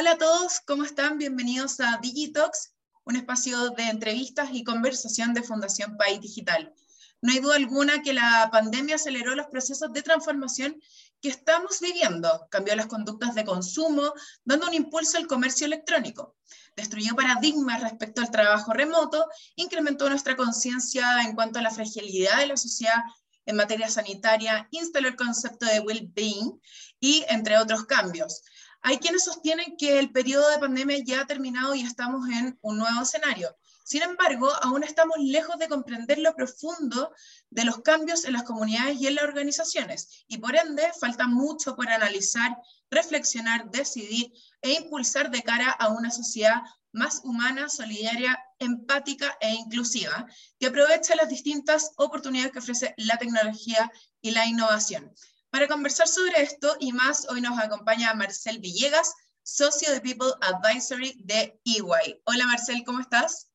Hola a todos, ¿cómo están? Bienvenidos a Digitox, un espacio de entrevistas y conversación de Fundación País Digital. No hay duda alguna que la pandemia aceleró los procesos de transformación que estamos viviendo, cambió las conductas de consumo, dando un impulso al comercio electrónico, destruyó paradigmas respecto al trabajo remoto, incrementó nuestra conciencia en cuanto a la fragilidad de la sociedad en materia sanitaria, instaló el concepto de well-being y entre otros cambios. Hay quienes sostienen que el periodo de pandemia ya ha terminado y estamos en un nuevo escenario. Sin embargo, aún estamos lejos de comprender lo profundo de los cambios en las comunidades y en las organizaciones, y por ende falta mucho por analizar, reflexionar, decidir e impulsar de cara a una sociedad más humana, solidaria, empática e inclusiva, que aproveche las distintas oportunidades que ofrece la tecnología y la innovación. Para conversar sobre esto y más, hoy nos acompaña Marcel Villegas, socio de People Advisory de EY. Hola Marcel, ¿cómo estás?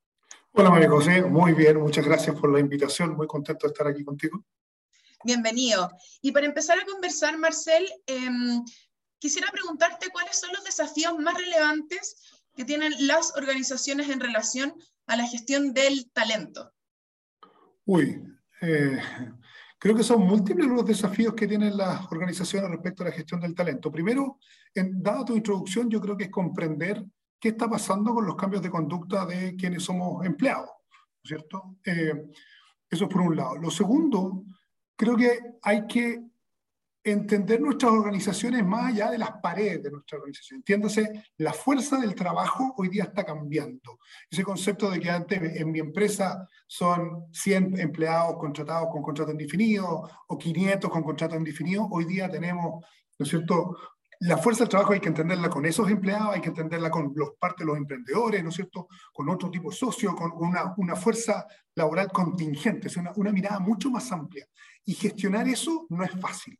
Hola María José, muy bien, muchas gracias por la invitación, muy contento de estar aquí contigo. Bienvenido. Y para empezar a conversar, Marcel, em, quisiera preguntarte cuáles son los desafíos más relevantes que tienen las organizaciones en relación a la gestión del talento. Uy, eh, creo que son múltiples los desafíos que tienen las organizaciones respecto a la gestión del talento. Primero, en, dada tu introducción, yo creo que es comprender qué está pasando con los cambios de conducta de quienes somos empleados, ¿cierto? Eh, eso es por un lado. Lo segundo, creo que hay que entender nuestras organizaciones más allá de las paredes de nuestra organización. Entiéndase, la fuerza del trabajo hoy día está cambiando. Ese concepto de que antes en mi empresa son 100 empleados contratados con contrato indefinido o 500 con contrato indefinido, hoy día tenemos, ¿no es cierto?, la fuerza del trabajo hay que entenderla con esos empleados, hay que entenderla con los parte de los emprendedores, ¿no es cierto? Con otro tipo de socios, con una, una fuerza laboral contingente, es una, una, mirada mucho más amplia. Y gestionar eso no es fácil.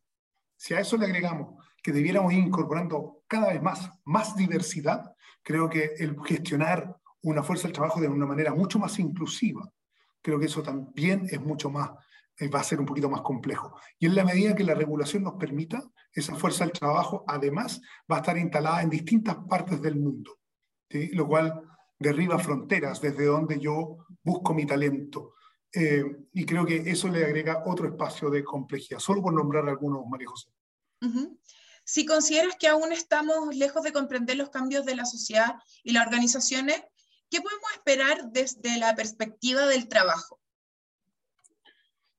Si a eso le agregamos que debiéramos ir incorporando cada vez más, más diversidad, creo que el gestionar una fuerza del trabajo de una manera mucho más inclusiva, creo que eso también es mucho más eh, va a ser un poquito más complejo. Y en la medida que la regulación nos permita, esa fuerza del trabajo además va a estar instalada en distintas partes del mundo, lo cual derriba fronteras desde donde yo busco mi talento. Eh, y creo que eso le agrega otro espacio de complejidad, solo por nombrar algunos, María José. Si consideras que aún estamos lejos de comprender los cambios de la sociedad y las organizaciones, ¿qué podemos esperar desde la perspectiva del trabajo?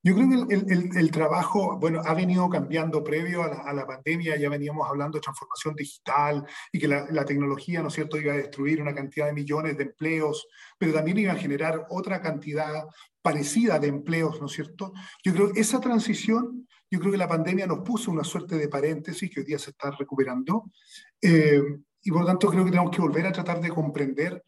Yo creo que el, trabajo, bueno, ha venido cambiando previo a la, pandemia, ya veníamos hablando de transformación digital y que la, tecnología, ¿no es cierto?, iba a destruir una cantidad de millones de empleos, pero también iba a generar otra cantidad parecida de empleos, ¿no es cierto? Yo creo que esa transición, yo creo que la pandemia nos puso una suerte de paréntesis que hoy día se está recuperando, eh, y por lo tanto creo que tenemos que volver a tratar de comprender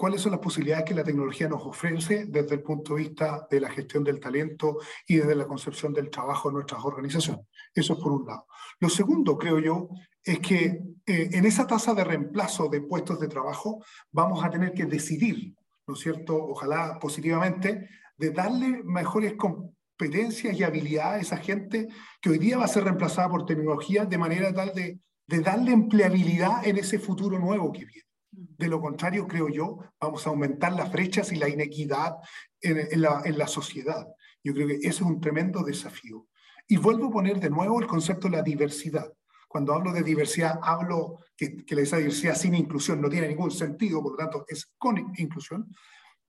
cuáles son las posibilidades que la tecnología nos ofrece desde el punto de vista de la gestión del talento y desde la concepción del trabajo en nuestras organizaciones. Eso es por un lado. Lo segundo, creo yo, es que eh, en esa tasa de reemplazo de puestos de trabajo vamos a tener que decidir, ¿no es cierto? Ojalá positivamente, de darle mejores competencias y habilidades a esa gente que hoy día va a ser reemplazada por tecnología de manera tal de, de darle empleabilidad en ese futuro nuevo que viene. De lo contrario, creo yo, vamos a aumentar las brechas y la inequidad en, la, sociedad. Yo creo que eso es un tremendo desafío. Y vuelvo a poner de nuevo el concepto de la diversidad. Cuando hablo de diversidad, hablo que, que esa diversidad sin inclusión no tiene ningún sentido, por lo tanto es con inclusión,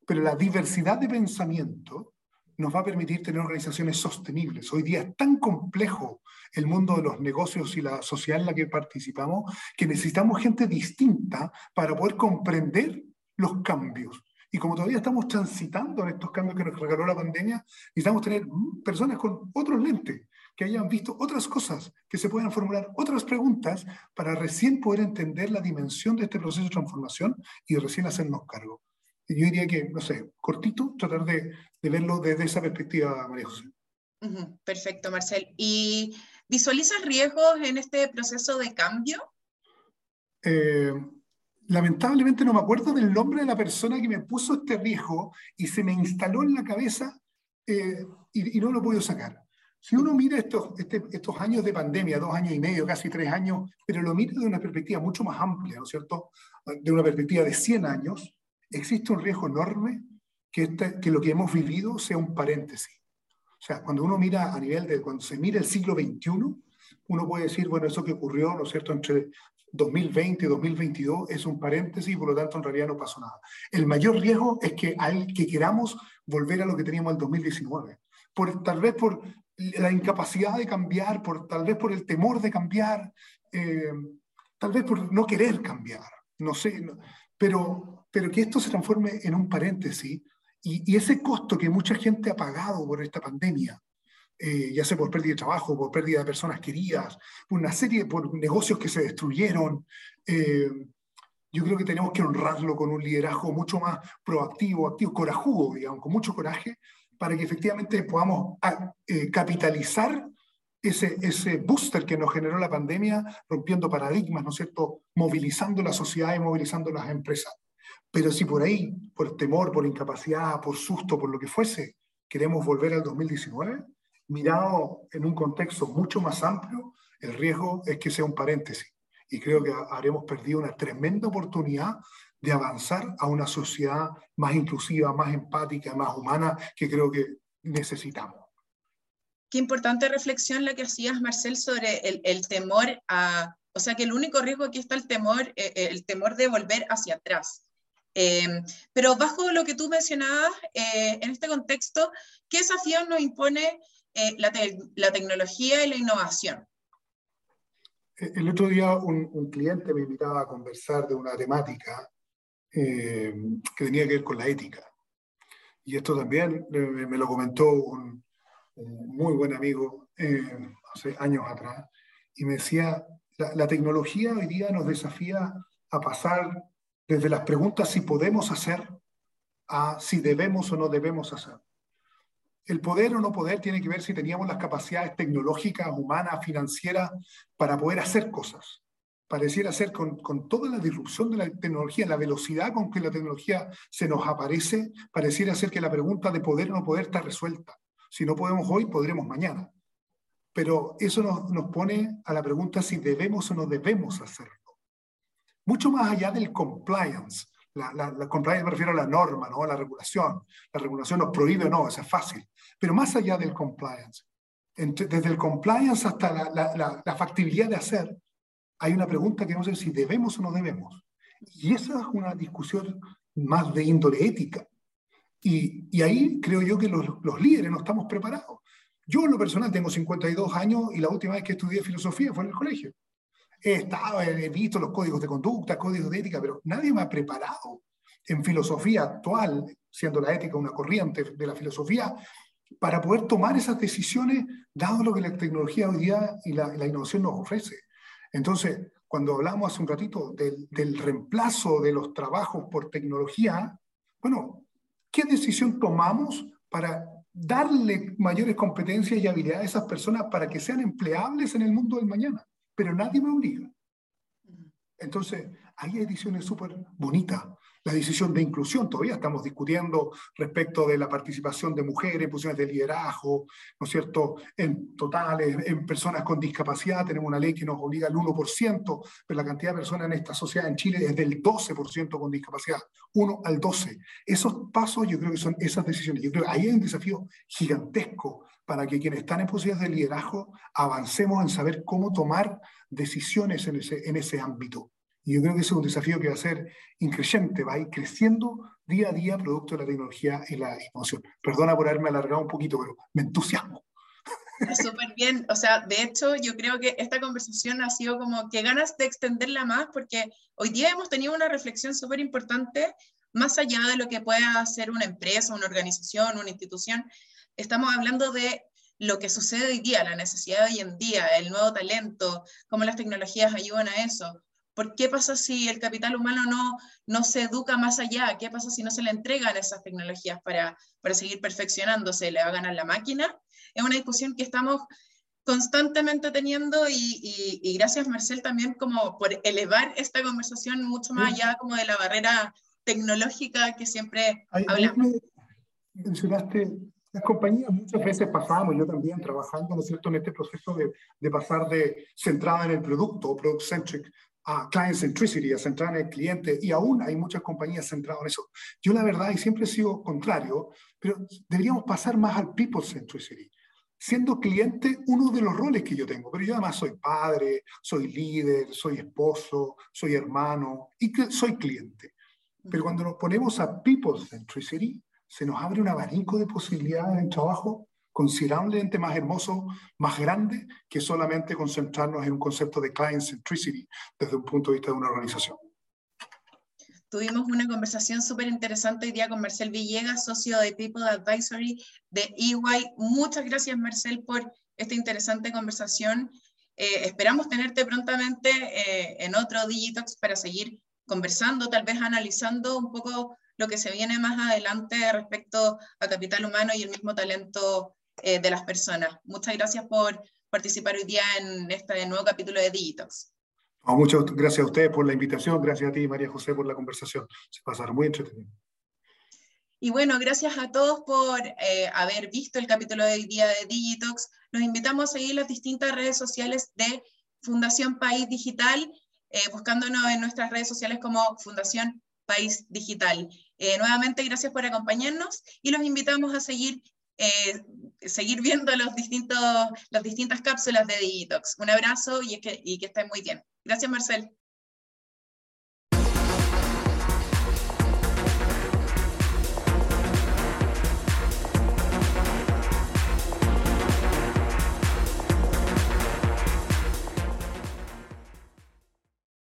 pero la diversidad de pensamiento nos va a permitir tener organizaciones sostenibles. Hoy día es tan complejo el mundo de los negocios y la sociedad en la que participamos que necesitamos gente distinta para poder comprender los cambios. Y como todavía estamos transitando en estos cambios que nos regaló la pandemia, necesitamos tener personas con otros lentes, que hayan visto otras cosas, que se puedan formular otras preguntas para recién poder entender la dimensión de este proceso de transformación y recién hacernos cargo yo diría que, no sé, cortito, tratar de, de verlo desde esa perspectiva, María José. perfecto, Marcel. ¿Y visualizas riesgos en este proceso de cambio? Eh, lamentablemente no me acuerdo del nombre de la persona que me puso este riesgo y se me instaló en la cabeza eh, y, y, no lo puedo sacar. Si uno mira estos, este, estos años de pandemia, dos años y medio, casi tres años, pero lo mira de una perspectiva mucho más amplia, ¿no es cierto? De una perspectiva de 100 años, existe un riesgo enorme que, este, que lo que hemos vivido sea un paréntesis. O sea, cuando uno mira a nivel de, cuando se mira el siglo XXI, uno puede decir, bueno, eso que ocurrió, ¿no es cierto?, entre 2020 y 2022 es un paréntesis y por lo tanto en realidad no pasó nada. El mayor riesgo es que, al, que queramos volver a lo que teníamos en 2019. Por, tal vez por la incapacidad de cambiar, por, tal vez por el temor de cambiar, eh, tal vez por no querer cambiar, no sé, pero, pero que esto se transforme en un paréntesis y, y, ese costo que mucha gente ha pagado por esta pandemia, eh, ya sea por pérdida de trabajo, por pérdida de personas queridas, por una serie, por negocios que se destruyeron, eh, yo creo que tenemos que honrarlo con un liderazgo mucho más proactivo, activo, corajudo, digamos, con mucho coraje, para que efectivamente podamos ah, eh, capitalizar ese, ese booster que nos generó la pandemia, rompiendo paradigmas, ¿no es cierto?, movilizando la sociedad y movilizando las empresas. Pero si por ahí, por temor, por incapacidad, por susto, por lo que fuese, queremos volver al 2019, mirado en un contexto mucho más amplio, el riesgo es que sea un paréntesis. Y creo que habremos perdido una tremenda oportunidad de avanzar a una sociedad más inclusiva, más empática, más humana, que creo que necesitamos. Qué importante reflexión la que hacías, Marcel, sobre el, temor a, o sea, que el único riesgo aquí está el temor, eh, el temor de volver hacia atrás. Eh, pero bajo lo que tú mencionabas, en este contexto, ¿qué desafíos nos impone la, la, tecnología y la innovación? El otro día un, un, cliente me invitaba a conversar de una temática eh, que tenía que ver con la ética. Y esto también me, lo comentó un, muy buen amigo eh, hace años atrás, y me decía, la, la tecnología hoy día nos desafía a pasar desde las preguntas si podemos hacer a si debemos o no debemos hacer. El poder o no poder tiene que ver si teníamos las capacidades tecnológicas, humanas, financieras para poder hacer cosas pareciera ser con, con, toda la disrupción de la tecnología, la velocidad con que la tecnología se nos aparece, pareciera ser que la pregunta de poder o no poder está resuelta. Si no podemos hoy, podremos mañana. Pero eso nos, nos pone a la pregunta si debemos o no debemos hacerlo. Mucho más allá del compliance. La, la, la, compliance me refiero a la norma, ¿no? a la regulación. La regulación nos prohíbe o no, eso es fácil. Pero más allá del compliance, desde el compliance hasta la, la factibilidad de hacer, hay una pregunta que no sé si debemos o no debemos. Y esa es una discusión más de índole ética. Y, y ahí creo yo que los, los, líderes no estamos preparados. Yo en lo personal tengo 52 años y la última vez que estudié filosofía fue en el colegio. He estado, he visto los códigos de conducta, códigos de ética, pero nadie me ha preparado en filosofía actual, siendo la ética una corriente de la filosofía, para poder tomar esas decisiones, dado lo que la tecnología hoy día y la, la innovación nos ofrece. Entonces, cuando hablamos hace un ratito del, reemplazo de los trabajos por tecnología, bueno, ¿qué decisión tomamos para darle mayores competencias y habilidades a esas personas para que sean empleables en el mundo del mañana? Pero nadie me obliga. Entonces, hay ediciones súper bonitas la decisión de inclusión. Todavía estamos discutiendo respecto de la participación de mujeres en posiciones de liderazgo, ¿no es cierto?, en totales, en personas con discapacidad. Tenemos una ley que nos obliga al 1%, pero la cantidad de personas en esta sociedad en Chile es del 12% con discapacidad, 1 al 12. Esos pasos yo creo que son esas decisiones. Yo creo que ahí hay un desafío gigantesco para que quienes están en posiciones de liderazgo avancemos en saber cómo tomar decisiones en ese, en ese ámbito. Y yo creo que ese es un desafío que va a ser increciente, va a ir creciendo día a día producto de la tecnología y la innovación. Perdona por haberme alargado un poquito, pero me entusiasmo. Súper bien, o sea, de hecho yo creo que esta conversación ha sido como que ganas de extenderla más porque hoy día hemos tenido una reflexión súper importante más allá de lo que pueda hacer una empresa, una organización, una institución. Estamos hablando de lo que sucede hoy día, la necesidad de hoy en día, el nuevo talento, cómo las tecnologías ayudan a eso. ¿Por qué pasa si el capital humano no, no se educa más allá? ¿Qué pasa si no se le entregan esas tecnologías para, para seguir perfeccionándose? ¿Le va a ganar la máquina? Es una discusión que estamos constantemente teniendo y, y, gracias Marcel también como por elevar esta conversación mucho más allá como de la barrera tecnológica que siempre hablamos. mencionaste Las compañías muchas veces pasamos, yo también trabajando, ¿no es cierto?, en este proceso de, de pasar de centrada en el producto, product-centric, a client centricity, a centrar en el cliente, y aún hay muchas compañías centradas en eso. Yo la verdad, y siempre he sido contrario, pero deberíamos pasar más al people centricity, siendo cliente uno de los roles que yo tengo, pero yo además soy padre, soy líder, soy esposo, soy hermano y soy cliente. Pero cuando nos ponemos a people centricity, se nos abre un abanico de posibilidades en trabajo considerablemente más hermoso, más grande, que solamente concentrarnos en un concepto de client centricity desde un punto de vista de una organización. Tuvimos una conversación súper interesante hoy día con Marcel Villegas, socio de People Advisory de EY. Muchas gracias, Marcel, por esta interesante conversación. Eh, esperamos tenerte prontamente eh, en otro Digitox para seguir conversando, tal vez analizando un poco lo que se viene más adelante respecto a capital humano y el mismo talento eh, de las personas. Muchas gracias por participar hoy día en este nuevo capítulo de Digitox. muchas gracias a ustedes por la invitación, gracias a ti, María José, por la conversación. Se pasaron muy entretenido. Y bueno, gracias a todos por eh, haber visto el capítulo de hoy día de Digitox. Los invitamos a seguir las distintas redes sociales de Fundación País Digital, eh, buscándonos en nuestras redes sociales como Fundación País Digital. nuevamente, gracias por acompañarnos y los invitamos a seguir eh, seguir viendo los distintos, las distintas cápsulas de Digitox. Un abrazo y, que, y que estén muy bien. Gracias, Marcel.